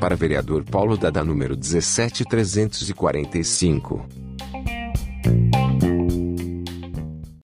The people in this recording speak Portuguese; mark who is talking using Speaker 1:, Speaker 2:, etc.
Speaker 1: Para vereador Paulo Dada número 17345.